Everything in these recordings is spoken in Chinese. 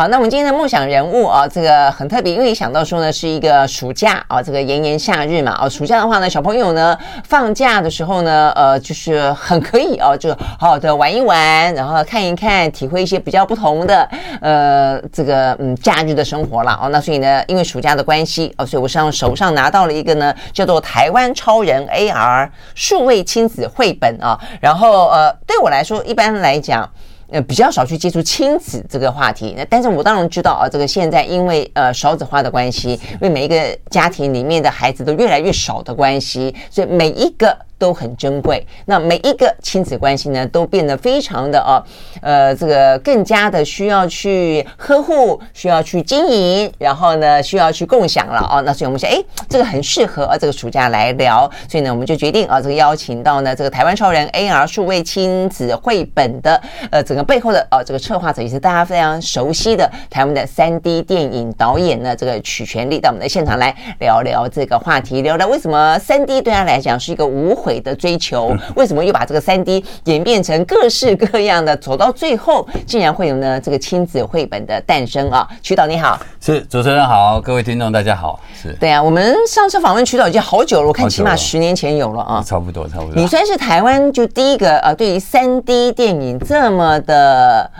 好，那我们今天的梦想人物啊，这个很特别，因为想到说呢，是一个暑假啊，这个炎炎夏日嘛，啊，暑假的话呢，小朋友呢放假的时候呢，呃，就是很可以哦，就好好的玩一玩，然后看一看，体会一些比较不同的呃这个嗯假日的生活了哦。那所以呢，因为暑假的关系哦，所以我上手上拿到了一个呢，叫做《台湾超人 AR 数位亲子绘本》啊，然后呃，对我来说，一般来讲。呃，比较少去接触亲子这个话题，那但是我当然知道啊，这个现在因为呃少子化的关系，因为每一个家庭里面的孩子都越来越少的关系，所以每一个。都很珍贵。那每一个亲子关系呢，都变得非常的哦，呃，这个更加的需要去呵护，需要去经营，然后呢，需要去共享了哦。那所以我们想，哎，这个很适合啊，这个暑假来聊。所以呢，我们就决定啊，这个邀请到呢，这个台湾超人 AR 数位亲子绘本的呃，整个背后的啊，这个策划者也是大家非常熟悉的台湾的 3D 电影导演呢，这个曲全力到我们的现场来聊聊这个话题，聊聊为什么 3D 对他来讲是一个无悔的追求，为什么又把这个三 D 演变成各式各样的？走到最后，竟然会有呢这个亲子绘本的诞生啊！曲导你好，是主持人好，各位听众大家好，是对啊。我们上次访问曲导已经好久了，我看起码十年前有了啊，差不多差不多。你算是台湾就第一个呃，对于三 D 电影这么的。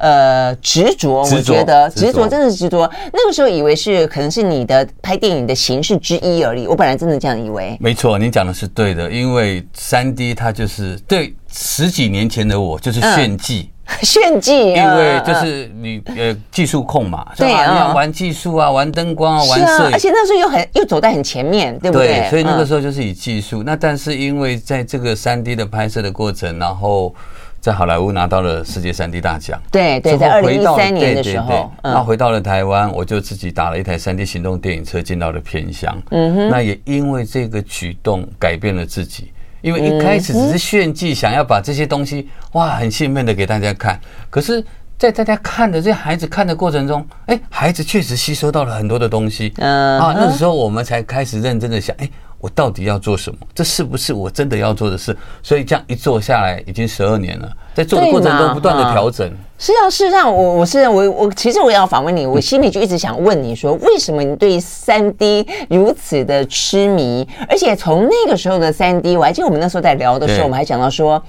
呃，执着，我觉得执着真的是执着。那个时候以为是可能是你的拍电影的形式之一而已，我本来真的这样以为。没错，你讲的是对的，因为三 D 它就是对十几年前的我就是炫技，嗯、炫技，因为就是你呃技术控嘛，对啊，你要玩技术啊，玩灯光啊，玩摄影，而且那时候又很又走在很前面，对不对？对，所以那个时候就是以技术。那但是因为在这个三 D 的拍摄的过程，然后。在好莱坞拿到了世界三 D 大奖，对对，在二零一三年的时候，那回到了台湾，我就自己打了一台三 D 行动电影车进到了片乡。嗯哼，那也因为这个举动改变了自己，因为一开始只是炫技，想要把这些东西哇很兴奋的给大家看，可是，在大家看的这些孩子看的过程中，哎，孩子确实吸收到了很多的东西。嗯啊，那时候我们才开始认真的想，哎。我到底要做什么？这是不是我真的要做的事？所以这样一做下来，已经十二年了，在做的过程中不断的调整。是啊，事实上，我我是我我其实我要访问你，我心里就一直想问你说，为什么你对三 D 如此的痴迷？而且从那个时候的三 D，我还记得我们那时候在聊的时候，我们还讲到说，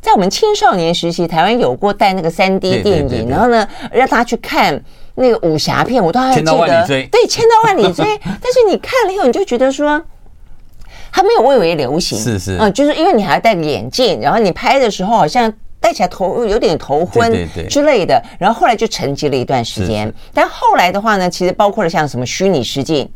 在我们青少年时期，台湾有过带那个三 D 电影，然后呢，让大家去看那个武侠片，我都还记得，千刀万里追，对，千刀万里追。但是你看了以后，你就觉得说。它没有蔚为流行，是是，嗯，就是因为你还要戴个眼镜，然后你拍的时候好像戴起来头有点头昏之类的，然后后来就沉寂了一段时间。但后来的话呢，其实包括了像什么虚拟实境。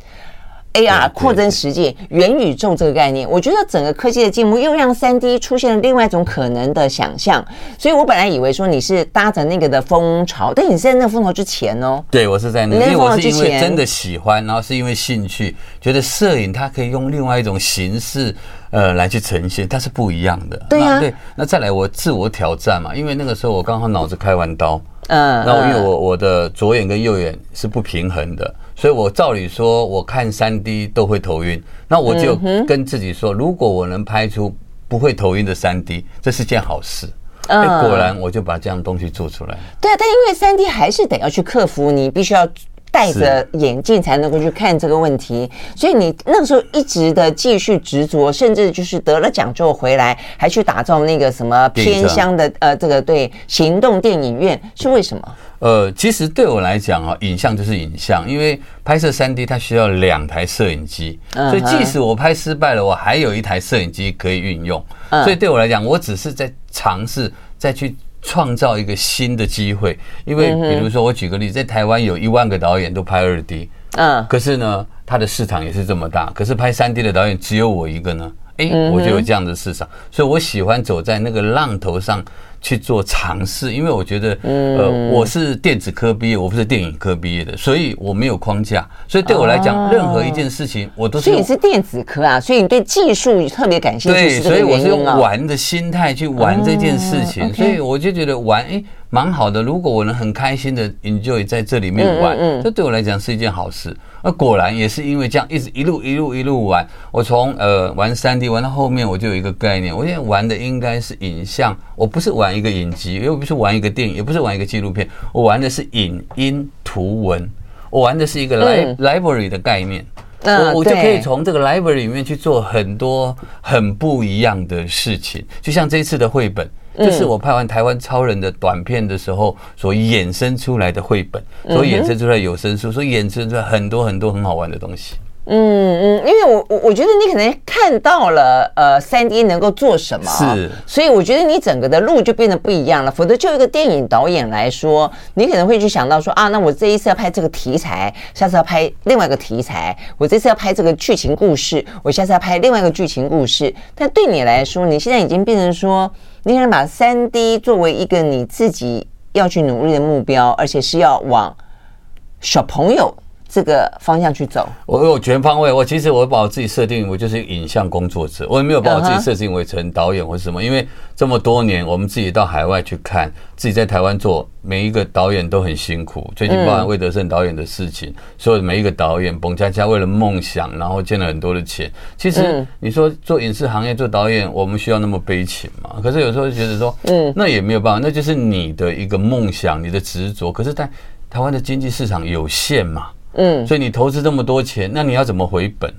AR 扩增实境、元宇宙这个概念，我觉得整个科技的进步又让三 D 出现了另外一种可能的想象。所以我本来以为说你是搭着那个的风潮，但你是在那个风潮之前哦。对，我是在那个，因为我是因为真的喜欢，然后是因为兴趣，觉得摄影它可以用另外一种形式呃来去呈现，它是不一样的。对啊，对，那再来我自我挑战嘛，因为那个时候我刚好脑子开完刀，嗯，那因为我我的左眼跟右眼是不平衡的。所以，我照理说，我看三 D 都会头晕。那我就跟自己说，如果我能拍出不会头晕的三 D，这是件好事。哎，果然我就把这样东西做出来。对啊，但因为三 D 还是得要去克服，你必须要戴着眼镜才能够去看这个问题。所以你那个时候一直的继续执着，甚至就是得了奖之后回来，还去打造那个什么偏乡的呃这个对行动电影院，是为什么？呃，其实对我来讲啊，影像就是影像，因为拍摄三 D 它需要两台摄影机，所以即使我拍失败了，我还有一台摄影机可以运用。所以对我来讲，我只是在尝试再去创造一个新的机会。因为比如说，我举个例子，在台湾有一万个导演都拍二 D，嗯，可是呢，它的市场也是这么大，可是拍三 D 的导演只有我一个呢，诶，我就有这样的市场，所以我喜欢走在那个浪头上。去做尝试，因为我觉得，呃，我是电子科毕业，我不是电影科毕业的，所以我没有框架，所以对我来讲，任何一件事情我都是。所以你是电子科啊，所以你对技术特别感兴趣。对，所以我是用玩的心态去玩这件事情，所以我就觉得玩，哎，蛮好的。如果我能很开心的 enjoy 在这里面玩，这对我来讲是一件好事。那果然也是因为这样，一直一路一路一路玩。我从呃玩三 D 玩到后面，我就有一个概念，我现在玩的应该是影像，我不是玩一个影集，又不是玩一个电影，也不是玩一个纪录片，我玩的是影音。图文，我玩的是一个 li library 的概念。嗯、我我就可以从这个 library 里面去做很多很不一样的事情，就像这一次的绘本，这是我拍完台湾超人的短片的时候所衍生出来的绘本，所衍生出来有声书，所衍生出来很多很多很好玩的东西。嗯嗯，因为我我我觉得你可能看到了呃三 D 能够做什么，是，所以我觉得你整个的路就变得不一样了。否则就一个电影导演来说，你可能会去想到说啊，那我这一次要拍这个题材，下次要拍另外一个题材，我这次要拍这个剧情故事，我下次要拍另外一个剧情故事。但对你来说，你现在已经变成说，你可能把三 D 作为一个你自己要去努力的目标，而且是要往小朋友。这个方向去走，我有全方位。我其实我把我自己设定，我就是影像工作者，我也没有把我自己设定为成导演或是什么。因为这么多年，我们自己到海外去看，自己在台湾做，每一个导演都很辛苦。最近包含魏德胜导演的事情，所有的每一个导演，彭佳佳为了梦想，然后欠了很多的钱。其实你说做影视行业做导演，我们需要那么悲情吗？可是有时候就觉得说，嗯，那也没有办法，那就是你的一个梦想，你的执着。可是，在台湾的经济市场有限嘛。嗯，所以你投资这么多钱，那你要怎么回本？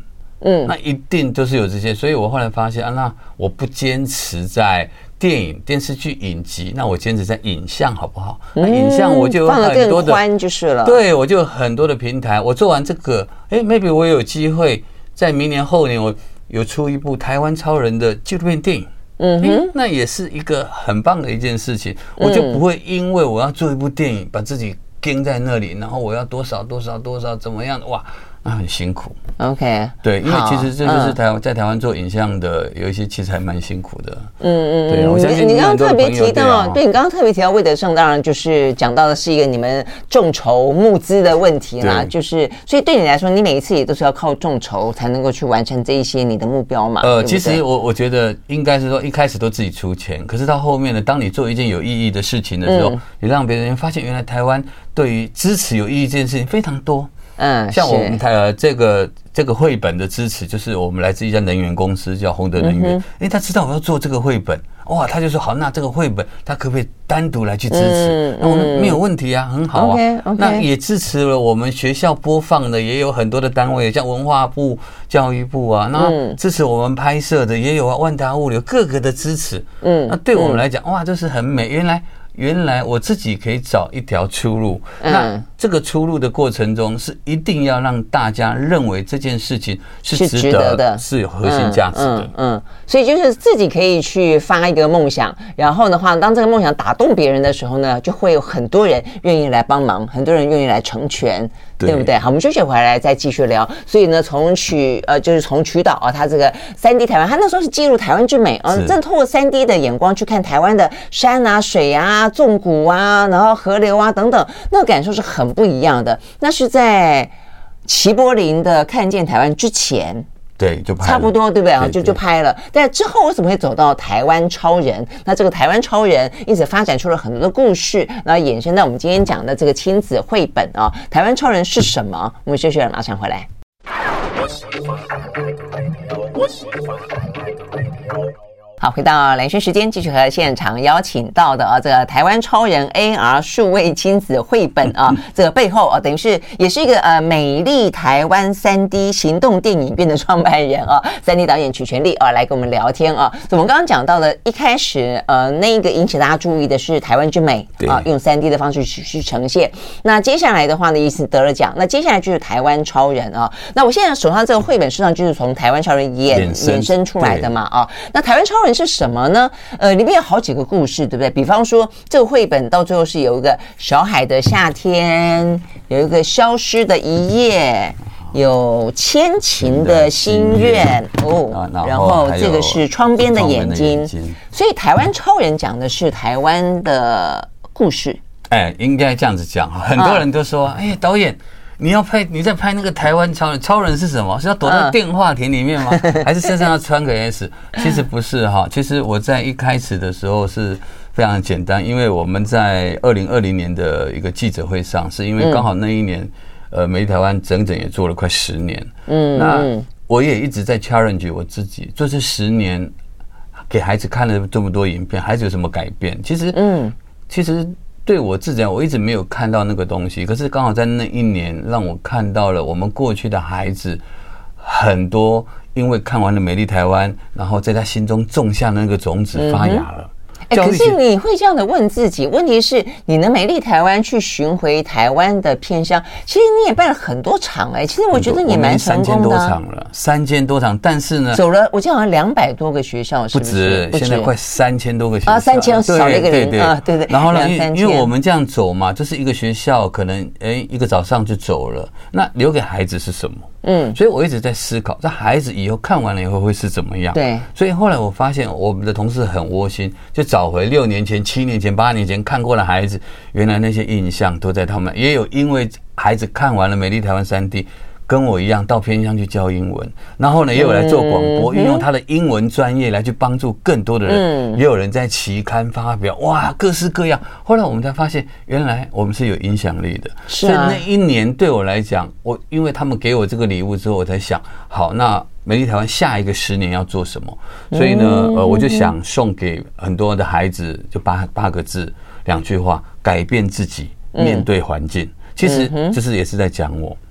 嗯，那一定都是有这些。所以我后来发现啊，那我不坚持在电影、电视剧、影集，那我坚持在影像好不好？那影像我就有很多的，宽就是了。对，我就有很多的平台。我做完这个，哎，maybe 我有机会在明年后年，我有出一部台湾超人的纪录片电影。嗯哼，那也是一个很棒的一件事情。我就不会因为我要做一部电影，把自己。钉在那里，然后我要多少多少多少怎么样？哇，那很辛苦。OK，对，因为其实这就是台湾在台湾做影像的，有一些其实还蛮辛苦的。嗯嗯，对，我相信你刚刚特别提到，对你刚刚特别提到魏德胜，当然就是讲到的是一个你们众筹募资的问题啦。就是，所以对你来说，你每一次也都是要靠众筹才能够去完成这一些你的目标嘛？呃，其实我我觉得应该是说一开始都自己出钱，可是到后面呢，当你做一件有意义的事情的时候，你让别人发现原来台湾对于支持有意义这件事情非常多。嗯，像我们台呃这个这个绘本的支持，就是我们来自一家能源公司叫宏德能源。哎，他知道我要做这个绘本，哇，他就说好，那这个绘本他可不可以单独来去支持？那我们没有问题啊，很好啊。那也支持了我们学校播放的，也有很多的单位，像文化部、教育部啊，那支持我们拍摄的也有啊，万达物流各个的支持。嗯，那对我们来讲，哇，这是很美。原来。原来我自己可以找一条出路，那这个出路的过程中是一定要让大家认为这件事情是值得的，是有核心价值的。嗯，所以就是自己可以去发一个梦想，然后的话，当这个梦想打动别人的时候呢，就会有很多人愿意来帮忙，很多人愿意来成全。对不对？好，我们休息回来再继续聊。所以呢，从曲呃，就是从曲导啊，他这个三 D 台湾，他那时候是记录台湾之美啊，正透过三 D 的眼光去看台湾的山啊、水啊、纵谷啊，然后河流啊等等，那个感受是很不一样的。那是在齐柏林的《看见台湾》之前。对，就拍差不多，对不对啊？就就拍了。但之后为什么会走到台湾超人？那这个台湾超人因此发展出了很多的故事，然后衍生到我们今天讲的这个亲子绘本啊。台湾超人是什么？我们休息了，马上回来。好，回到兰萱时间，继续和现场邀请到的啊，这个台湾超人 AR 数位亲子绘本啊，这个背后啊，等于是也是一个呃美丽台湾三 D 行动电影院的创办人啊，三 D 导演曲全力啊，来跟我们聊天啊。我们刚刚讲到的，一开始呃，那个引起大家注意的是台湾之美啊，用三 D 的方式去去呈现。那接下来的话呢，意思得了奖，那接下来就是台湾超人啊。那我现在手上这个绘本实际上就是从台湾超人衍衍生出来的嘛啊。那台湾超人。是什么呢？呃，里面有好几个故事，对不对？比方说，这个绘本到最后是有一个小海的夏天，有一个消失的一夜，有千晴的心愿哦，然后这个是窗边的眼睛。所以，台湾超人讲的是台湾的故事。哎，应该这样子讲。很多人都说，哎，导演。你要拍，你在拍那个台湾超人，超人是什么？是要躲在电话亭里面吗？还是身上要穿个 S？其实不是哈，其实我在一开始的时候是非常简单，因为我们在二零二零年的一个记者会上，是因为刚好那一年，呃，美丽台湾整整也做了快十年，嗯，那我也一直在 challenge 我自己，做这十年给孩子看了这么多影片，孩子有什么改变？其实，嗯，其实。对我自己，我一直没有看到那个东西。可是刚好在那一年，让我看到了我们过去的孩子很多，因为看完了《美丽台湾》，然后在他心中种下那个种子发芽了。哎，可是你会这样的问自己？问题是你能美丽台湾去巡回台湾的偏乡，其实你也办了很多场哎。其实我觉得你蛮成功的。三千多场了，三千多场，但是呢，走了，我记得好像两百多个学校，是不止，现在快三千多个学校啊，三千少了一个人对对啊，对对。然后呢，因因为我们这样走嘛，就是一个学校可能哎一个早上就走了，那留给孩子是什么？嗯，所以我一直在思考，这孩子以后看完了以后会是怎么样？对。所以后来我发现我们的同事很窝心，就找回六年前、七年前、八年前看过的孩子，原来那些印象都在他们。也有因为孩子看完了《美丽台湾 3D》。跟我一样到偏乡去教英文，然后呢，也有来做广播，运用他的英文专业来去帮助更多的人。也有人在期刊发表，哇，各式各样。后来我们才发现，原来我们是有影响力的。所以那一年对我来讲，我因为他们给我这个礼物之后，我才想，好，那美丽台湾下一个十年要做什么？所以呢，呃，我就想送给很多的孩子，就八八个字，两句话：改变自己，面对环境。其实就是也是在讲我。嗯，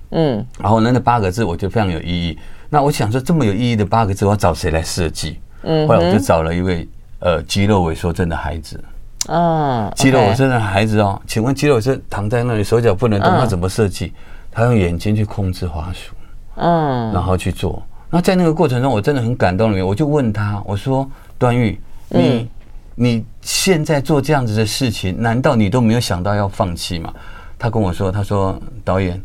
然后呢那八个字我觉得非常有意义。那我想说，这么有意义的八个字，我要找谁来设计？嗯，后来我就找了一位呃肌肉萎缩症的孩子。嗯，肌肉萎缩症的孩子哦，请问肌肉是躺在那里，手脚不能动，他怎么设计？他用眼睛去控制滑鼠，嗯，然后去做。那在那个过程中，我真的很感动里面，我就问他，我说：“段誉，你你现在做这样子的事情，难道你都没有想到要放弃吗？”他跟我说：“他说导演。”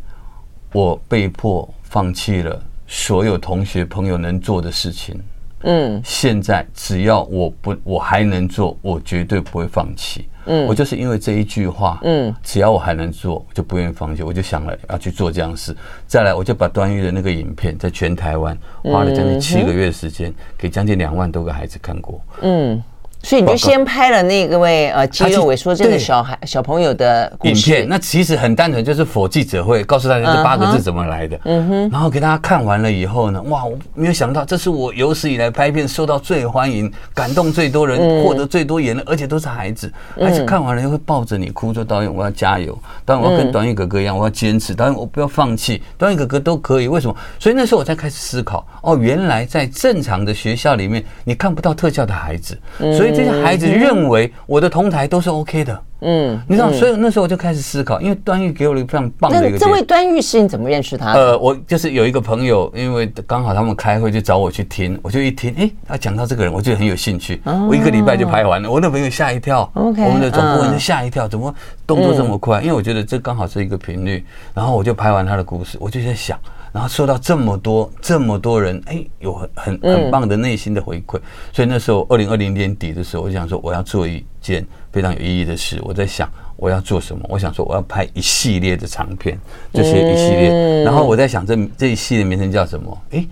我被迫放弃了所有同学朋友能做的事情。嗯，现在只要我不我还能做，我绝对不会放弃。嗯，我就是因为这一句话，嗯，只要我还能做，就不愿意放弃。我就想了要去做这样的事。再来，我就把段誉的那个影片在全台湾花了将近七个月的时间，给将近两万多个孩子看过。嗯。所以你就先拍了那个位呃肌肉萎缩症的小孩小朋友的影片，那其实很单纯，就是 for 记者会告诉大家这八个字怎么来的，嗯哼，然后给大家看完了以后呢，哇，我没有想到这是我有史以来拍片受到最欢迎、感动最多人、获得最多眼泪，而且都是孩子，孩子看完了又会抱着你哭，说导演我要加油，导演我要跟段誉哥哥一样，我要坚持，导演我不要放弃，段誉哥哥都可以，为什么？所以那时候我才开始思考，哦，原来在正常的学校里面你看不到特效的孩子，所以这些孩子认。认为我的同台都是 OK 的，嗯，你知道，所以那时候我就开始思考，因为段誉给我了一个非常棒的一个。那这位段誉是你怎么认识他的？呃，我就是有一个朋友，因为刚好他们开会就找我去听，我就一听，哎，他讲到这个人，我就很有兴趣。我一个礼拜就拍完了，我那朋友吓一跳我们的总播人就吓一跳，怎么动作这么快？因为我觉得这刚好是一个频率，然后我就拍完他的故事，我就在想。然后受到这么多这么多人，哎，有很很很棒的内心的回馈，所以那时候二零二零年底的时候，我想说我要做一件非常有意义的事。我在想我要做什么？我想说我要拍一系列的长片，这些一系列。然后我在想这这一系列名称叫什么？哎，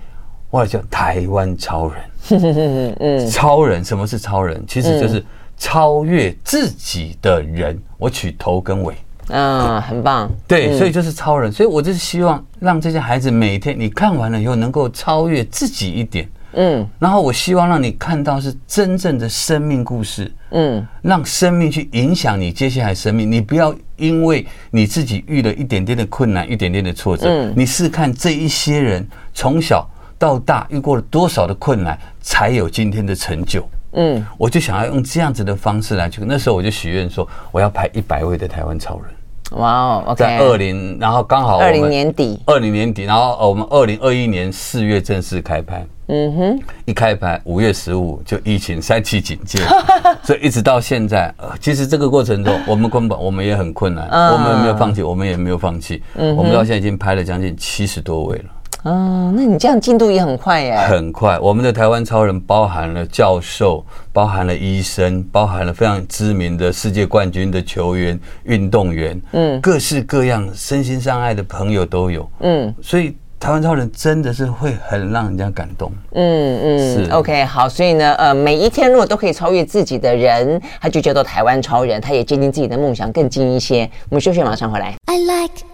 我要叫台湾超人。嗯，超人，什么是超人？其实就是超越自己的人。我取头跟尾。嗯，很棒。对，所以就是超人。所以我就是希望让这些孩子每天你看完了以后，能够超越自己一点。嗯，然后我希望让你看到是真正的生命故事。嗯，让生命去影响你接下来生命。你不要因为你自己遇了一点点的困难，一点点的挫折。嗯，你试看这一些人从小到大遇过了多少的困难，才有今天的成就。嗯，我就想要用这样子的方式来去。那时候我就许愿说，我要拍一百位的台湾超人。哇哦 okay, 在二零，然后刚好二零年底，二零年底，然后我们二零二一年四月正式开拍。嗯哼，一开拍五月十五就疫情三级警戒，所以一直到现在，呃，其实这个过程中 我们根本我们也很困难，我们没有放弃，我们也没有放弃。嗯，我们到现在已经拍了将近七十多位了。哦，那你这样进度也很快耶！很快，我们的台湾超人包含了教授，包含了医生，包含了非常知名的世界冠军的球员、运动员，嗯，各式各样身心障碍的朋友都有，嗯，所以台湾超人真的是会很让人家感动，嗯嗯，是 OK 好，所以呢，呃，每一天如果都可以超越自己的人，他就叫做台湾超人，他也接近自己的梦想更近一些。我们休息，马上回来。I like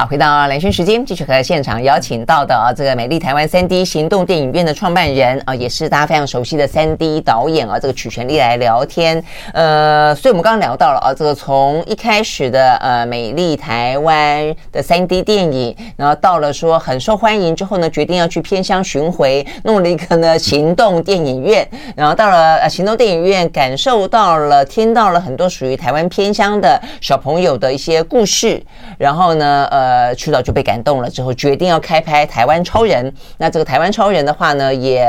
好，回到蓝轩时间，继续和现场邀请到的啊，这个美丽台湾三 D 行动电影院的创办人啊，也是大家非常熟悉的三 D 导演啊，这个曲全力来聊天。呃，所以我们刚刚聊到了啊，这个从一开始的呃美丽台湾的三 D 电影，然后到了说很受欢迎之后呢，决定要去偏乡巡回，弄了一个呢行动电影院，然后到了呃行动电影院，感受到了听到了很多属于台湾偏乡的小朋友的一些故事，然后呢，呃。呃，曲导就被感动了，之后决定要开拍《台湾超人》。那这个《台湾超人》的话呢，也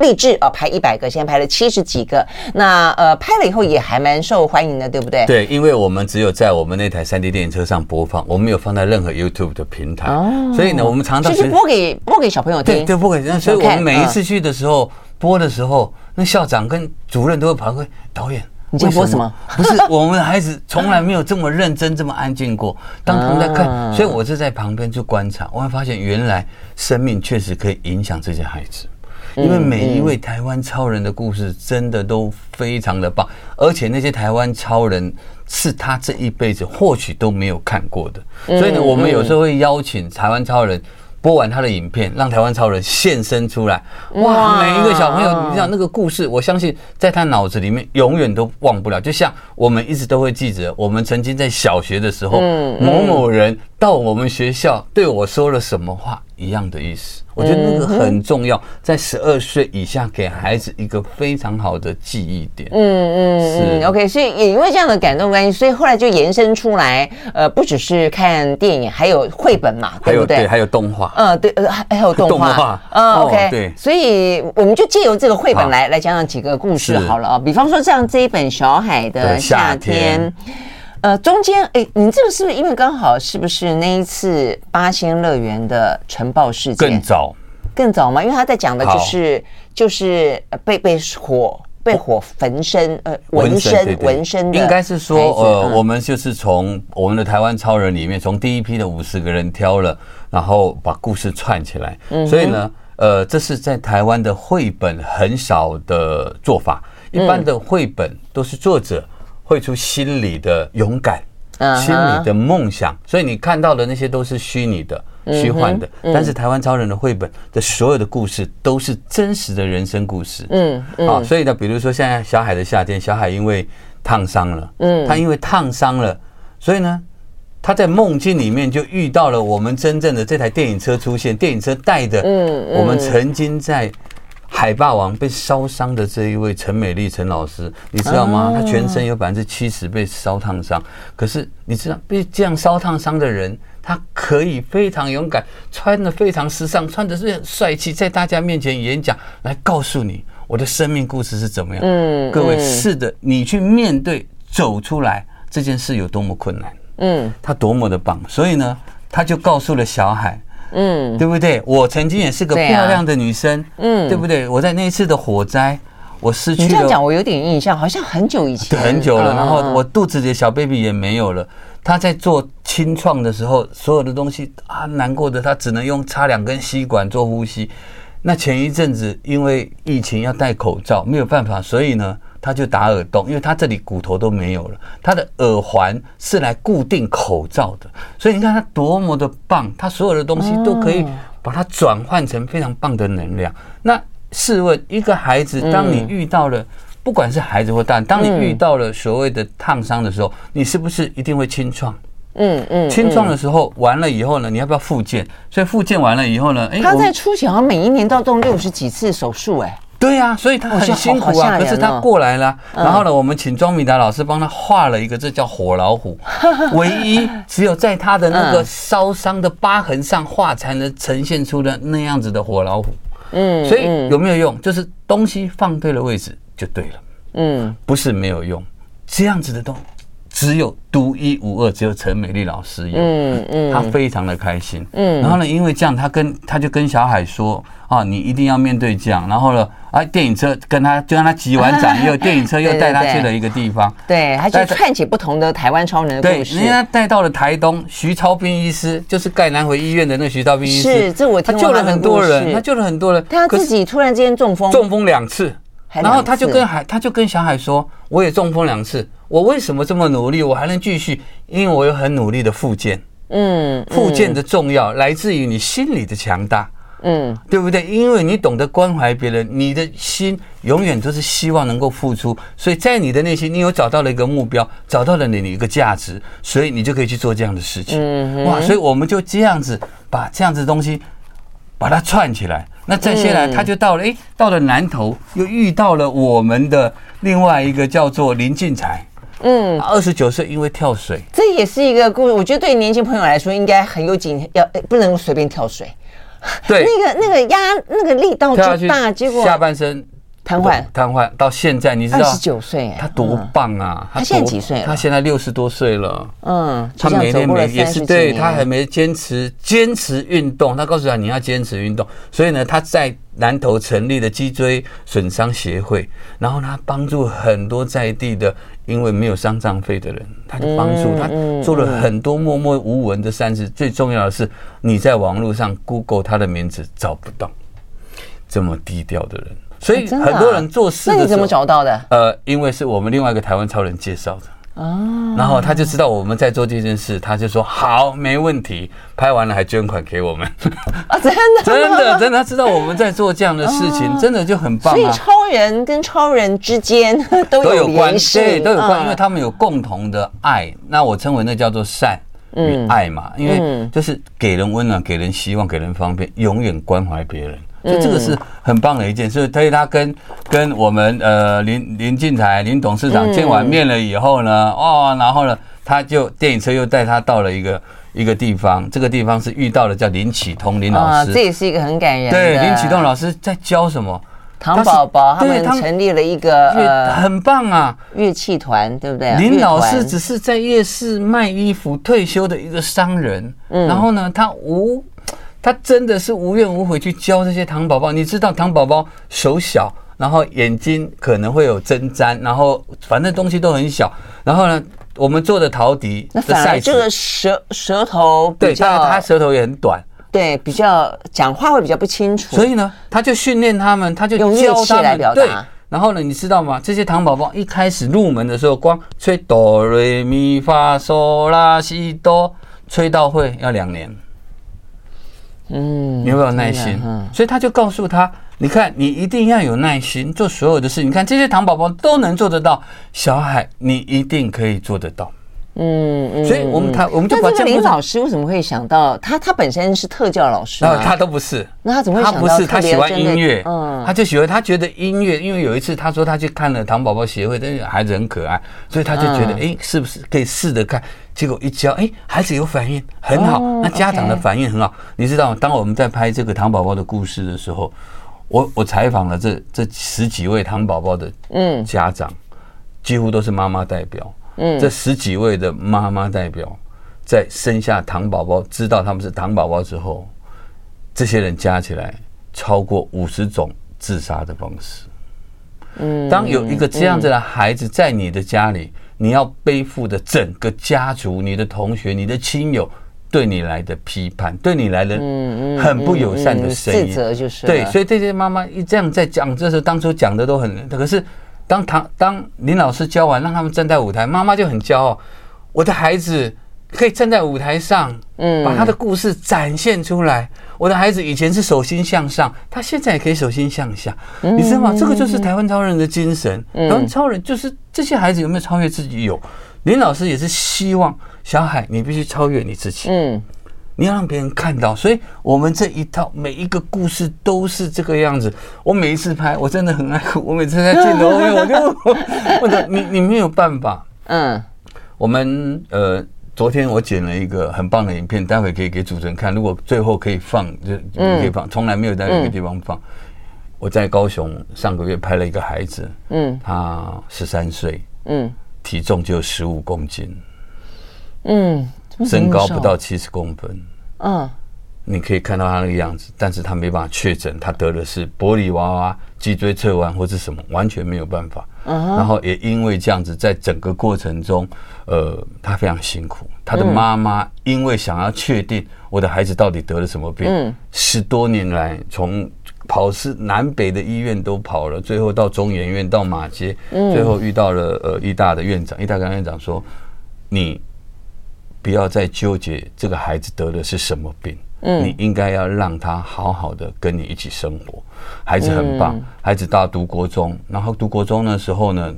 励志啊拍一百个，现在拍了七十几个。那呃，拍了以后也还蛮受欢迎的，对不对？对，因为我们只有在我们那台三 D 电影车上播放，我们没有放在任何 YouTube 的平台。哦，所以呢，我们常常就是播给播给小朋友听，对，对，播给。所以我们每一次去的时候，播的时候，那校长跟主任都会跑过来，导演。你在播什么？不是 我们的孩子从来没有这么认真、这么安静过。当他们在看，所以我就在旁边去观察，我会发现原来生命确实可以影响这些孩子。因为每一位台湾超人的故事真的都非常的棒，而且那些台湾超人是他这一辈子或许都没有看过的。所以呢，我们有时候会邀请台湾超人。播完他的影片，让台湾超人现身出来，哇！每一个小朋友，你知道那个故事，我相信在他脑子里面永远都忘不了。就像我们一直都会记着，我们曾经在小学的时候，某某人到我们学校对我说了什么话一样的意思。我觉得那个很重要，在十二岁以下给孩子一个非常好的记忆点。嗯嗯，是 OK。所以也因为这样的感动关系，所以后来就延伸出来，呃，不只是看电影，还有绘本嘛，对不对？对，还有动画。嗯，对，呃，还还有动画。嗯，OK。对，所以我们就借由这个绘本来来讲讲几个故事好了啊。比方说像这一本小海的夏天。呃，中间哎，你这个是不是因为刚好是不是那一次八仙乐园的尘爆事件？更早，更早吗？因为他在讲的就是就是被被火被火焚身呃纹身纹身的，应该是说呃，我们就是从我们的台湾超人里面，从第一批的五十个人挑了，然后把故事串起来。所以呢，呃，这是在台湾的绘本很少的做法，一般的绘本都是作者。绘出心里的勇敢，心里的梦想，所以你看到的那些都是虚拟的、虚幻的。但是台湾超人的绘本的所有的故事都是真实的人生故事。嗯，啊，所以呢，比如说现在小海的夏天，小海因为烫伤了，嗯，他因为烫伤了，所以呢，他在梦境里面就遇到了我们真正的这台电影车出现，电影车带的，嗯，我们曾经在。海霸王被烧伤的这一位陈美丽陈老师，你知道吗？他全身有百分之七十被烧烫伤。可是你知道被这样烧烫伤的人，他可以非常勇敢，穿得非常时尚，穿的是很帅气，在大家面前演讲，来告诉你我的生命故事是怎么样。嗯，各位，是的，你去面对走出来这件事有多么困难。嗯，他多么的棒。所以呢，他就告诉了小海。嗯，对不对？我曾经也是个漂亮的女生，嗯，对不对？我在那一次的火灾，我失去了。你这样讲，我有点印象，好像很久以前，很久了。然后我肚子里的小 baby 也没有了。他在做清创的时候，所有的东西啊，难过的他只能用插两根吸管做呼吸。那前一阵子因为疫情要戴口罩，没有办法，所以呢。他就打耳洞，因为他这里骨头都没有了，他的耳环是来固定口罩的，所以你看他多么的棒，他所有的东西都可以把它转换成非常棒的能量。那试问一个孩子，当你遇到了，不管是孩子或大人，当你遇到了所谓的烫伤的时候，你是不是一定会清创？嗯嗯，清创的时候完了以后呢，你要不要复健？所以复健完了以后呢，哎，他在初期好像每一年都要动六十几次手术，哎。对呀、啊，所以他很辛苦啊。可是他过来了，然后呢，我们请庄敏达老师帮他画了一个，这叫火老虎。唯一只有在他的那个烧伤的疤痕上画，才能呈现出的那样子的火老虎。嗯，所以有没有用？就是东西放对了位置就对了。嗯，不是没有用，这样子的东西只有独一无二，只有陈美丽老师有。嗯嗯，他非常的开心。嗯，然后呢，因为这样，他跟他就跟小海说。啊，你一定要面对这样，然后呢，啊，电影车跟他就让他挤完展，又电影车 又带他去了一个地方，对，他就串起不同的台湾超人的故事。人家带到了台东，徐超斌医师就是盖南回医院的那个徐超斌医师，是，这我听过他救了很多人，他救了很多人，他自己突然之间中风，中风两次，然后他就跟海，他就跟小海说，我也中风两次，我为什么这么努力，我还能继续？因为我有很努力的复健。嗯，复健的重要来自于你心理的强大。嗯，对不对？因为你懂得关怀别人，你的心永远都是希望能够付出，所以在你的内心，你有找到了一个目标，找到了你的一个价值，所以你就可以去做这样的事情。嗯，哇！所以我们就这样子把这样子的东西把它串起来。那再下来，他就到了，哎，到了南投，又遇到了我们的另外一个叫做林进财。嗯，二十九岁因为跳水，这也是一个故事。我觉得对年轻朋友来说，应该很有警，要不能随便跳水。对，那个那个压那个力道就大，结果下半身瘫痪，瘫痪到现在，你知道二十九岁，他多棒啊！他现在几岁？他现在六十多岁了。嗯，他每天每也是对他还没坚持坚持运动。他告诉他你要坚持运动，所以呢，他在南投成立了脊椎损伤协会，然后他帮助很多在地的。因为没有丧葬费的人，他就帮助他做了很多默默无闻的善事。最重要的是，你在网络上 Google 他的名字找不到这么低调的人，所以很多人做事那你怎么找到的？呃，因为是我们另外一个台湾超人介绍的。哦，然后他就知道我们在做这件事，他就说好，没问题。拍完了还捐款给我们啊！真的，真的，真的，他知道我们在做这样的事情，真的就很棒。所以超人跟超人之间 都有关系，对都有关，因为他们有共同的爱。那我称为那叫做善与爱嘛，因为就是给人温暖、给人希望、给人方便，永远关怀别人。所以这个是很棒的一件事，所以他跟跟我们呃林林进财林董事长见完面了以后呢，哦，然后呢，他就电影车又带他到了一个一个地方，这个地方是遇到了叫林启通林老师，这也是一个很感人。对，林启通老师在教什么？唐宝宝他们成立了一个呃很棒啊乐器团，对不对？林老师只是在夜市卖衣服退休的一个商人，然后呢，他无。他真的是无怨无悔去教这些糖宝宝。你知道糖宝宝手小，然后眼睛可能会有针毡，然后反正东西都很小。然后呢，我们做的陶笛的赛这个舌舌头对，他他舌头也很短，对，比较讲话会比较不清楚。所以呢，他就训练他们，他就用乐器来表达。对，然后呢，你知道吗？这些糖宝宝一开始入门的时候，光吹哆瑞咪发嗦拉西哆，吹到会要两年。嗯，你有没有耐心？嗯，所以他就告诉他：“你看，你一定要有耐心做所有的事。你看这些糖宝宝都能做得到，小海你一定可以做得到。”嗯嗯，所以我们他我们就把这个林老师为什么会想到他？他本身是特教老师，他都不是。那他怎么会想到？他不是，他喜欢音乐，嗯，他就喜欢，他觉得音乐，因为有一次他说他去看了糖宝宝协会，但是孩子很可爱，所以他就觉得哎，是不是可以试着看？结果一教，哎，孩子有反应，很好。那家长的反应很好，你知道吗？当我们在拍这个糖宝宝的故事的时候，我我采访了这这十几位糖宝宝的嗯家长，几乎都是妈妈代表。嗯，这十几位的妈妈代表，在生下糖宝宝，知道他们是糖宝宝之后，这些人加起来超过五十种自杀的方式。嗯，当有一个这样子的孩子在你的家里，你要背负的整个家族、你的同学、你的亲友对你来的批判，对你来的很不友善的声音，自责就是对。所以这些妈妈一这样在讲，这时候当初讲的都很，可是。当唐当林老师教完，让他们站在舞台，妈妈就很骄傲。我的孩子可以站在舞台上，嗯，把他的故事展现出来。我的孩子以前是手心向上，他现在也可以手心向下，你知道吗？这个就是台湾超人的精神。台湾超人就是这些孩子有没有超越自己？有。林老师也是希望小海，你必须超越你自己。嗯。你要让别人看到，所以我们这一套每一个故事都是这个样子。我每一次拍，我真的很爱哭。我每次在镜头后面，我就或者你你没有办法。嗯，我们呃，昨天我剪了一个很棒的影片，待会可以给主持人看。如果最后可以放，就可以放。从来没有在那个地方放。我在高雄上个月拍了一个孩子，嗯，他十三岁，嗯，体重就十五公斤，嗯，身高不到七十公分。嗯，你可以看到他那个样子，但是他没办法确诊，他得的是玻璃娃娃、脊椎侧弯或是什么，完全没有办法。嗯，然后也因为这样子，在整个过程中，呃，他非常辛苦。他的妈妈因为想要确定我的孩子到底得了什么病，嗯，十多年来从跑是南北的医院都跑了，最后到中研院、到马街，最后遇到了呃医大的院长，医大跟院长说，你。不要再纠结这个孩子得的是什么病。嗯，你应该要让他好好的跟你一起生活。孩子很棒，嗯、孩子到读国中，然后读国中的时候呢，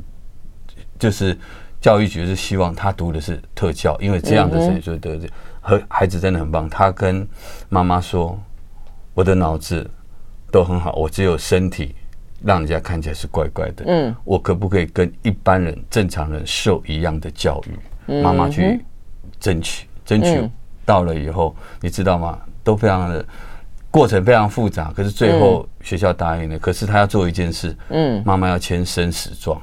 就是教育局是希望他读的是特教，因为这样的事情就得和孩子真的很棒。他跟妈妈说：“我的脑子都很好，我只有身体让人家看起来是怪怪的。嗯，我可不可以跟一般人正常人受一样的教育？”妈妈去争取，争取到了以后，你知道吗？都非常的过程非常复杂，可是最后学校答应了。可是他要做一件事，嗯，妈妈要签生死状。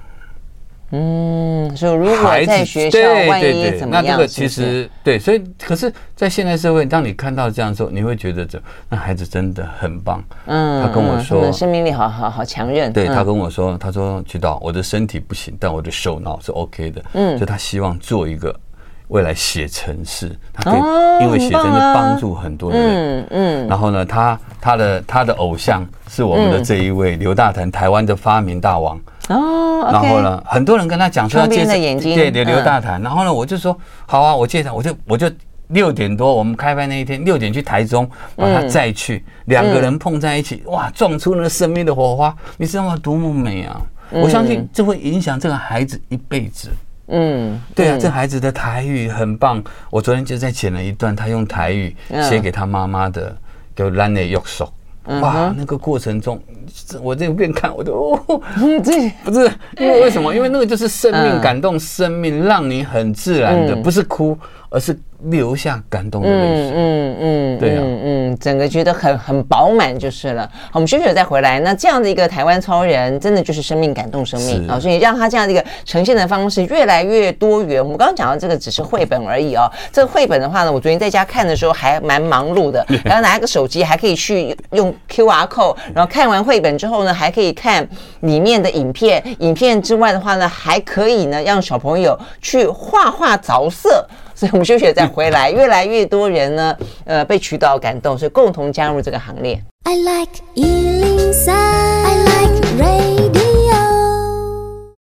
嗯，所以如果在学校万一怎么样，那这个其实对，所以可是，在现代社会，当你看到这样的时候，你会觉得这那孩子真的很棒。嗯，他跟我说，生命力好好好强韧。对，他跟我说，他说渠导，我的身体不行，但我的手脑是 OK 的。嗯，所以他希望做一个。未来写城市，他可以因为写程式帮助很多的人。嗯嗯。然后呢，他他的他的偶像是我们的这一位刘大腾，台湾的发明大王。哦。然后呢，很多人跟他讲说要介绍，对对，刘大腾。然后呢，我就说好啊，我介绍，我就我就六点多，我们开拍那一天六点去台中把他载去，两个人碰在一起，哇，撞出了生命的火花，你知道吗？多么美啊！我相信这会影响这个孩子一辈子。嗯，对啊，这孩子的台语很棒。我昨天就在剪了一段，他用台语写给他妈妈的，叫“兰内用手”。哇，那个过程中，我这边看，我都哦，这 不是因为为什么？因为那个就是生命感动生命，让你很自然的，不是哭，而是。留下感动的泪水，嗯嗯，对啊，嗯，整个觉得很很饱满就是了。好，我们休息了再回来。那这样的一个台湾超人，真的就是生命感动生命啊！所以让他这样的一个呈现的方式越来越多元。我们刚刚讲到这个只是绘本而已哦。这个绘本的话呢，我昨天在家看的时候还蛮忙碌的，然后拿一个手机还可以去用 QR code，然后看完绘本之后呢，还可以看里面的影片。影片之外的话呢，还可以呢让小朋友去画画着色。所以我们休息再回来，越来越多人呢，呃，被渠道感动，所以共同加入这个行列。I like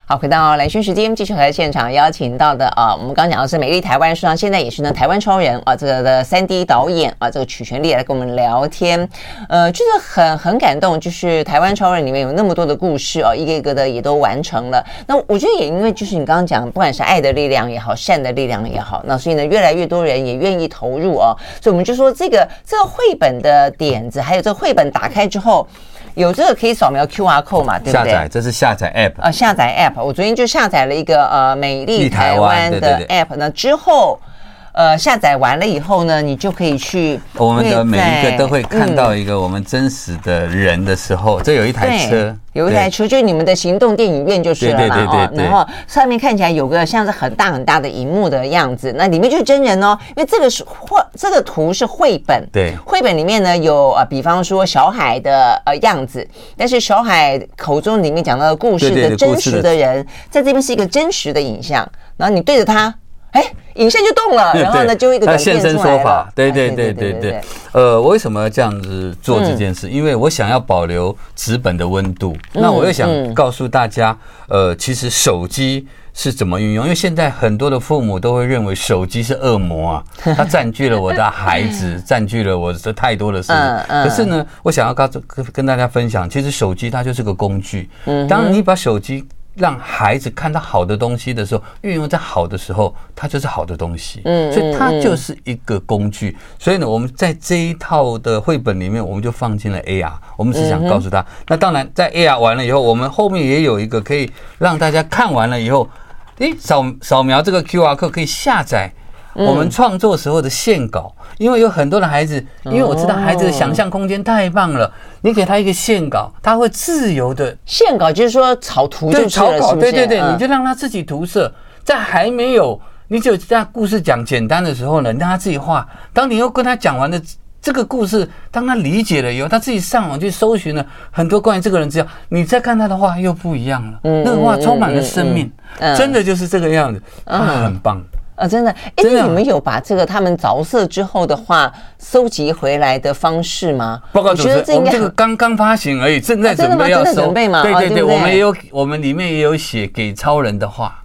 好，回到兰萱时间，继续和现场邀请到的啊，我们刚讲的是美丽台湾，实际现在也是呢台湾超人啊，这个的三 D 导演啊，这个曲权利来跟我们聊天，呃，就是很很感动，就是台湾超人里面有那么多的故事啊，一个一个的也都完成了。那我觉得也因为就是你刚刚讲，不管是爱的力量也好，善的力量也好，那所以呢，越来越多人也愿意投入啊，所以我们就说这个这个绘本的点子，还有这个绘本打开之后。有这个可以扫描 QR code 嘛？对不对？下载，这是下载 App 啊，下载 App。我昨天就下载了一个呃美丽台湾的 App 呢，之后。呃，下载完了以后呢，你就可以去。我们的每一个都会看到一个我们真实的人的时候，这有一台车，有一台车，就是你们的行动电影院就是了嘛。哦，然后上面看起来有个像是很大很大的荧幕的样子，那里面就是真人哦。因为这个是画，这个图是绘本。对，绘本里面呢有呃，比方说小海的呃样子，但是小海口中里面讲到的故事的真实的人，在这边是一个真实的影像，然后你对着他。哎，影线就动了，然后呢，就一个现身说法，对对对对对。呃，我为什么要这样子做这件事？因为我想要保留纸本的温度。那我又想告诉大家，呃，其实手机是怎么运用？因为现在很多的父母都会认为手机是恶魔啊，它占据了我的孩子，占据了我的太多的事情。可是呢，我想要告诉跟跟大家分享，其实手机它就是个工具。当你把手机让孩子看到好的东西的时候，运用在好的时候，它就是好的东西。嗯，所以它就是一个工具。所以呢，我们在这一套的绘本里面，我们就放进了 AR。我们只想告诉他，那当然在 AR 完了以后，我们后面也有一个可以让大家看完了以后，诶，扫扫描这个 QR code 可以下载。我们创作时候的线稿，因为有很多的孩子，因为我知道孩子的想象空间太棒了，你给他一个线稿，他会自由的。线稿就是说草图就草稿，对对对，你就让他自己涂色，在还没有你只有在故事讲简单的时候呢，让他自己画。当你又跟他讲完的这个故事，当他理解了以后，他自己上网去搜寻了很多关于这个人资料，你再看他的画又不一样了。那个画充满了生命，真的就是这个样子，他很棒。啊，真的，哎，你们有把这个他们着色之后的话收集回来的方式吗？报告主持人，我们这个刚刚发行而已，正在 准备要收。准备嘛？对对对，我们也有，我们里面也有写给超人的话。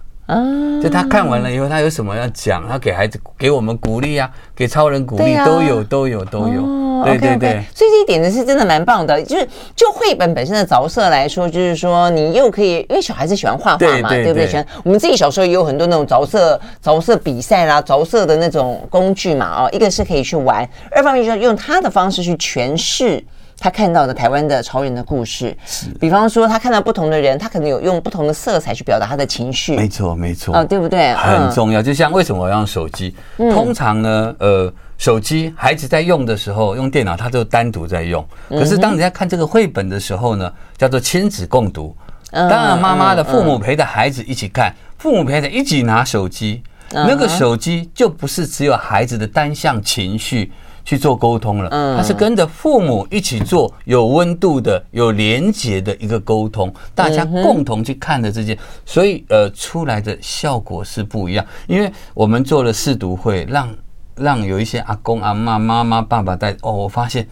就他看完了以后，他有什么要讲，他给孩子给我们鼓励啊，给超人鼓励都有都有都有。对对对，所以这一点呢是真的蛮棒的。就是就绘本本身的着色来说，就是说你又可以，因为小孩子喜欢画画嘛，对不对？喜欢。我们自己小时候也有很多那种着色着色比赛啦，着色的那种工具嘛，哦，一个是可以去玩，二方面就是用他的方式去诠释。他看到的台湾的潮人的故事，是比方说他看到不同的人，他可能有用不同的色彩去表达他的情绪。没错，没错，哦，对不对？很重要。就像为什么我要用手机？通常呢，呃，手机孩子在用的时候，用电脑他就单独在用。可是当你在看这个绘本的时候呢，叫做亲子共读。当然，妈妈的父母陪着孩子一起看，父母陪着一起拿手机，那个手机就不是只有孩子的单向情绪。去做沟通了，嗯，他是跟着父母一起做有温度的、有连结的一个沟通，大家共同去看的这件，所以呃出来的效果是不一样。因为我们做了试读会，让让有一些阿公阿妈、妈妈爸爸带哦，我发现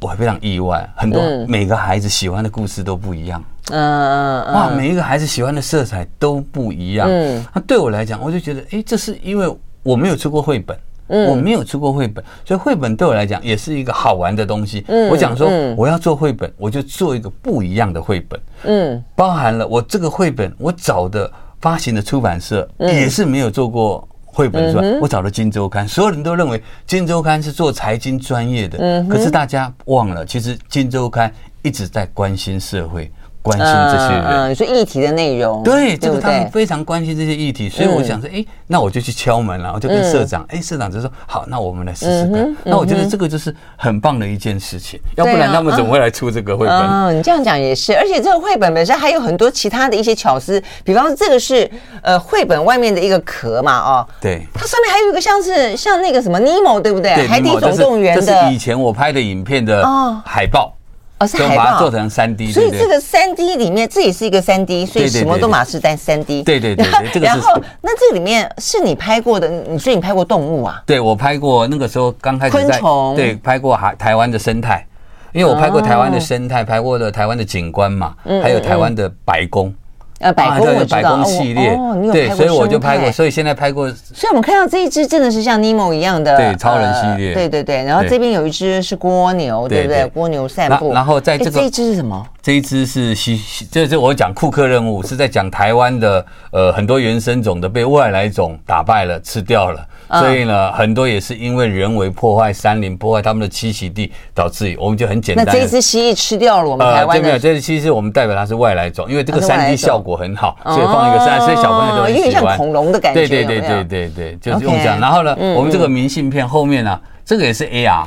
我还非常意外，很多每个孩子喜欢的故事都不一样，嗯嗯，哇，每一个孩子喜欢的色彩都不一样，嗯，那对我来讲，我就觉得，哎，这是因为我没有出过绘本。我没有出过绘本，所以绘本对我来讲也是一个好玩的东西。我讲说我要做绘本，我就做一个不一样的绘本。嗯，包含了我这个绘本，我找的发行的出版社也是没有做过绘本是吧。我找了《金周刊》，所有人都认为《金周刊》是做财经专业的，可是大家忘了，其实《金周刊》一直在关心社会。关心这些人，嗯，所以议题的内容，对，这个他们非常关心这些议题，所以我想说，哎，那我就去敲门了，我就跟社长，哎，社长就说，好，那我们来试试看。那我觉得这个就是很棒的一件事情，要不然他们怎么会来出这个绘本？嗯，你这样讲也是，而且这个绘本本身还有很多其他的一些巧思，比方说这个是呃绘本外面的一个壳嘛，哦，对，它上面还有一个像是像那个什么尼莫，对不对？海底总动员的，这是以前我拍的影片的海报。哦，是海报，做成三 D，所以这个三 D 里面，这也是一个三 D，所以什么都马是在三 D。对对对，这个然后那这里面是你拍过的，你说你拍过动物啊？对，我拍过，那个时候刚开始在昆虫，对，拍过海台湾的生态，因为我拍过台湾的生态，拍过的台湾的景观嘛，还有台湾的白宫。呃，百宫我知道，白宫系列，哦，你有拍过，对，所以我就拍过，所以现在拍过。所以我们看到这一只真的是像尼莫一样的，对，超人系列，对对对。然后这边有一只是蜗牛，对不对？蜗牛散步。然后在这个这一只是什么？这一只是西，这是我讲库克任务，是在讲台湾的呃很多原生种的被外来种打败了，吃掉了。所以呢，很多也是因为人为破坏山林，破坏他们的栖息地，导致我们就很简单。那这一只蜥蜴吃掉了我们台湾的？没有，这只蜥蜴我们代表它是外来种，因为这个三 D 效果很好，所以放一个三，所以小朋友就很喜欢。有点像恐龙的感觉。对对对对对对，就是用这样。然后呢，我们这个明信片后面呢，这个也是 AR。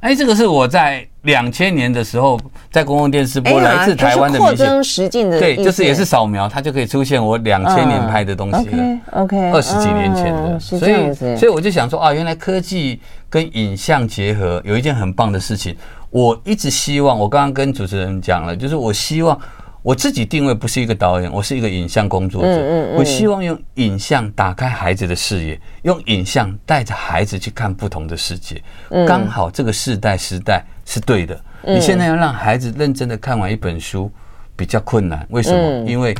哎，这个是我在两千年的时候在公共电视播来自台湾的明信片，对，就是也是扫描，它就可以出现我两千年拍的东西了。OK，二十几年前的，所以所以我就想说啊，原来科技跟影像结合有一件很棒的事情。我一直希望，我刚刚跟主持人讲了，就是我希望。我自己定位不是一个导演，我是一个影像工作者。我希望用影像打开孩子的视野，用影像带着孩子去看不同的世界。刚好这个世代时代是对的。你现在要让孩子认真的看完一本书，比较困难。为什么？因为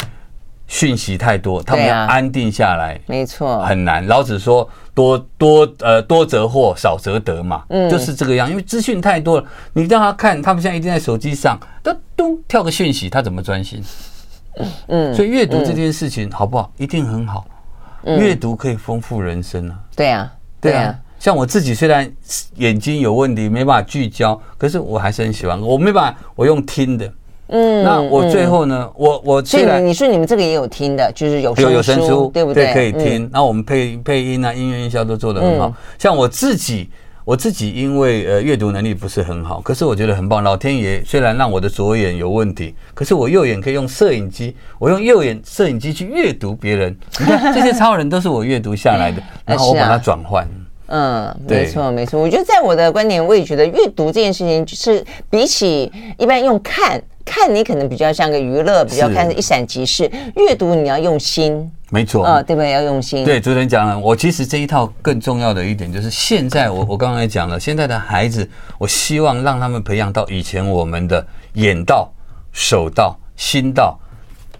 讯息太多，他们要安定下来，没错，很难。老子说。多多呃多则惑，少则得嘛，嗯，就是这个样。因为资讯太多了，你让他看，他们现在一定在手机上，都咚跳个讯息，他怎么专心？嗯，所以阅读这件事情好不好？一定很好。阅读可以丰富人生啊。对啊，对啊。像我自己虽然眼睛有问题，没办法聚焦，可是我还是很喜欢。我没办法，我用听的。嗯，那我最后呢？我我所以你说你们这个也有听的，就是有有有声书，对不对？对，可以听。然后我们配配音啊，音乐音效都做得很好。像我自己，我自己因为呃阅读能力不是很好，可是我觉得很棒。老天爷虽然让我的左眼有问题，可是我右眼可以用摄影机，我用右眼摄影机去阅读别人。你看 这些超人都是我阅读下来的，然后我把它转换。嗯，没错没错。我觉得在我的观点，我也觉得阅读这件事情，就是比起一般用看。看你可能比较像个娱乐，比较看是一闪即逝。阅读你要用心，没错啊，对不对？要用心。对，主持人讲了，我其实这一套更重要的一点就是，现在我我刚才讲了，现在的孩子，我希望让他们培养到以前我们的眼到、手到、心到。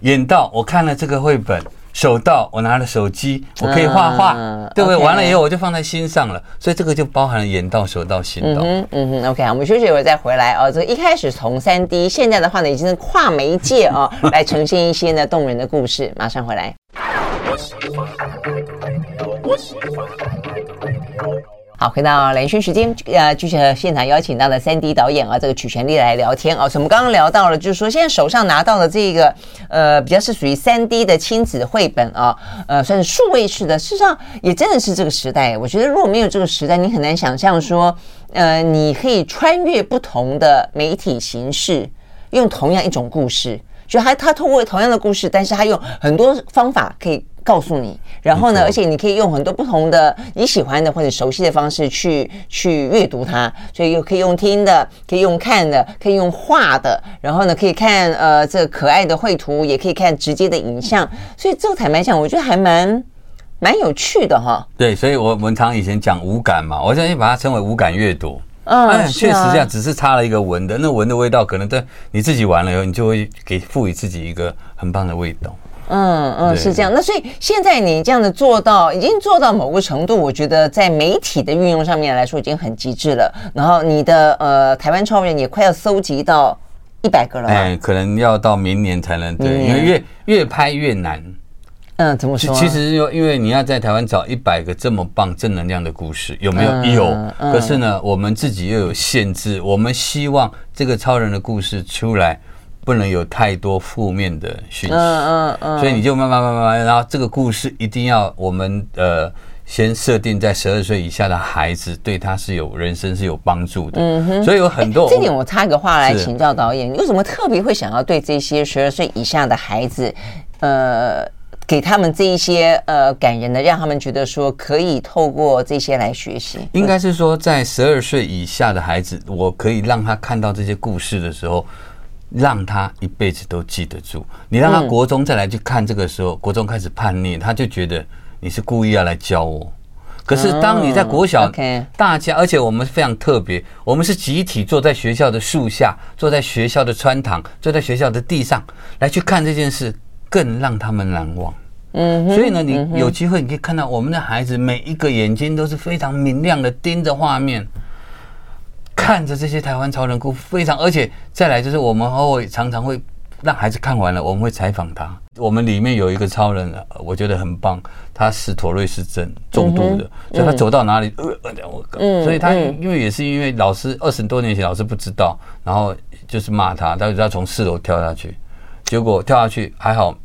眼到，我看了这个绘本。手到，我拿了手机，我可以画画，嗯、对不对？Okay 完了以后我就放在心上了，所以这个就包含了眼到、手到、心到。嗯哼，嗯哼，OK，我们休息一会儿再回来哦。这个一开始从三 D，现在的话呢，已经是跨媒介啊、哦，来呈现一些呢动人的故事。马上回来。好，回到兰萱时间，呃，继续现场邀请到的三 D 导演啊，这个曲权利来聊天啊。我们刚刚聊到了，就是说现在手上拿到的这个，呃，比较是属于三 D 的亲子绘本啊，呃，算是数位式的。事实上，也真的是这个时代。我觉得如果没有这个时代，你很难想象说，呃，你可以穿越不同的媒体形式，用同样一种故事，就还他通过同样的故事，但是他用很多方法可以。告诉你，然后呢，而且你可以用很多不同的你喜欢的或者熟悉的方式去去阅读它，所以又可以用听的，可以用看的，可以用画的，然后呢，可以看呃这个可爱的绘图，也可以看直接的影像，所以这个坦白讲，我觉得还蛮蛮有趣的哈。对，所以我们常以前讲无感嘛，我现在把它称为无感阅读。嗯，确实这样，只是差了一个闻的，那闻的味道可能在你自己玩了以后，你就会给赋予自己一个很棒的味道。嗯嗯，是这样。那所以现在你这样子做到，已经做到某个程度，我觉得在媒体的运用上面来说，已经很极致了。然后你的呃台湾超人也快要搜集到一百个了。哎，可能要到明年才能对，因为越越拍越难。嗯，怎么说？其实因因为你要在台湾找一百个这么棒正能量的故事，有没有？有。可是呢，我们自己又有限制，我们希望这个超人的故事出来。不能有太多负面的讯息，嗯嗯嗯，所以你就慢慢慢慢，然后这个故事一定要我们呃先设定在十二岁以下的孩子，对他是有人生是有帮助的，嗯哼，所以有很多这点我插一个话来请教导演，你为什么特别会想要对这些十二岁以下的孩子，呃，给他们这一些呃感人的，让他们觉得说可以透过这些来学习？应该是说在十二岁以下的孩子，我可以让他看到这些故事的时候。让他一辈子都记得住。你让他国中再来去看这个时候，国中开始叛逆，他就觉得你是故意要来教我。可是当你在国小，大家，而且我们非常特别，我们是集体坐在学校的树下，坐在学校的穿堂，坐在学校的地上来去看这件事，更让他们难忘。嗯，所以呢，你有机会你可以看到我们的孩子每一个眼睛都是非常明亮的，盯着画面。看着这些台湾超人哭非常，而且再来就是我们会常常会让孩子看完了，我们会采访他。我们里面有一个超人，我觉得很棒，他是妥瑞氏症重度的，所以他走到哪里，呃，所以他因为也是因为老师二十多年前老师不知道，然后就是骂他，他就要从四楼跳下去，结果跳下去还好。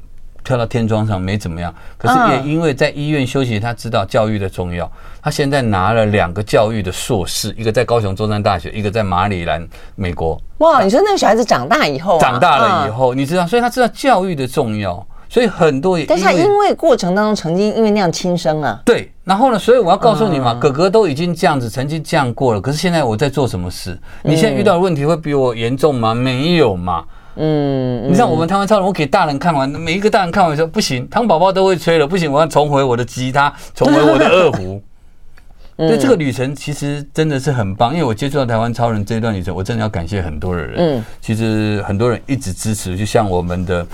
跳到天窗上没怎么样，可是也因为在医院休息，他知道教育的重要。他现在拿了两个教育的硕士，一个在高雄中山大学，一个在马里兰美国。哇，你说那个小孩子长大以后，长大了以后，你知道，所以他知道教育的重要。所以很多，但是他因为过程当中曾经因为那样轻生啊。对，然后呢，所以我要告诉你嘛，哥哥都已经这样子，曾经这样过了。可是现在我在做什么事？你现在遇到的问题会比我严重吗？没有嘛。嗯，你像我们台湾超人，我给大人看完，每一个大人看完说不行，汤宝宝都会吹了，不行，我要重回我的吉他，重回我的二胡。对，这个旅程其实真的是很棒，因为我接触到台湾超人这一段旅程，我真的要感谢很多的人。嗯，其实很多人一直支持，就像我们的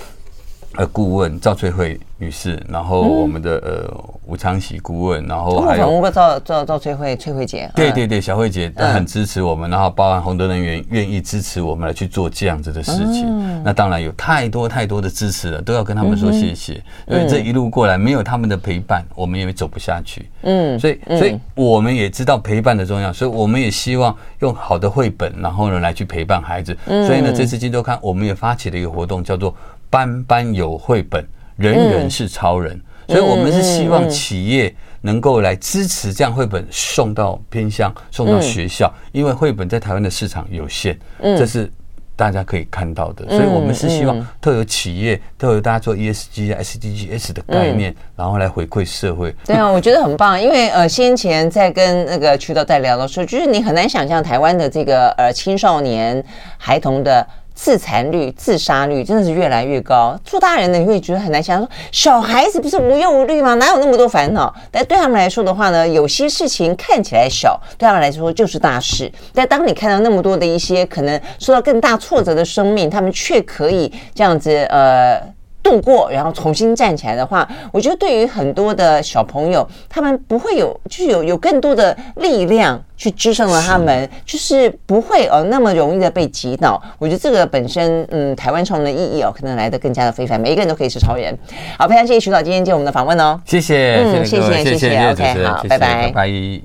呃顾问赵翠慧女士，然后我们的呃。吴昌喜顾问，然后还有赵赵赵翠慧翠慧姐，对对对，小慧姐她很支持我们，然后包含洪德能源愿意支持我们来去做这样子的事情。那当然有太多太多的支持了，都要跟他们说谢谢，因为这一路过来没有他们的陪伴，我们也走不下去。嗯，所以所以我们也知道陪伴的重要，所以我们也希望用好的绘本，然后呢来去陪伴孩子。所以呢，这次金周刊我们也发起了一个活动，叫做“班班有绘本，人人是超人”。所以，我们是希望企业能够来支持这样绘本送到偏乡、送到学校，因为绘本在台湾的市场有限，这是大家可以看到的。所以我们是希望特有企业，特有大家做 ESG、SDGs 的概念，然后来回馈社会。对啊，我觉得很棒，因为呃，先前在跟那个渠道在聊的时候，就是你很难想象台湾的这个呃青少年孩童的。自残率、自杀率真的是越来越高。做大人的你会觉得很难想象，说小孩子不是无忧无虑吗？哪有那么多烦恼？但对他们来说的话呢，有些事情看起来小，对他们来说就是大事。但当你看到那么多的一些可能受到更大挫折的生命，他们却可以这样子呃。度过，然后重新站起来的话，我觉得对于很多的小朋友，他们不会有，就是有有更多的力量去支撑了他们，就是不会哦那么容易的被击倒。我觉得这个本身，嗯，台湾超人的意义哦，可能来的更加的非凡。每一个人都可以是超人。好，非常谢谢徐导今天接我们的访问哦。谢谢，嗯，谢谢，谢谢，谢谢，OK，好，拜拜，拜拜。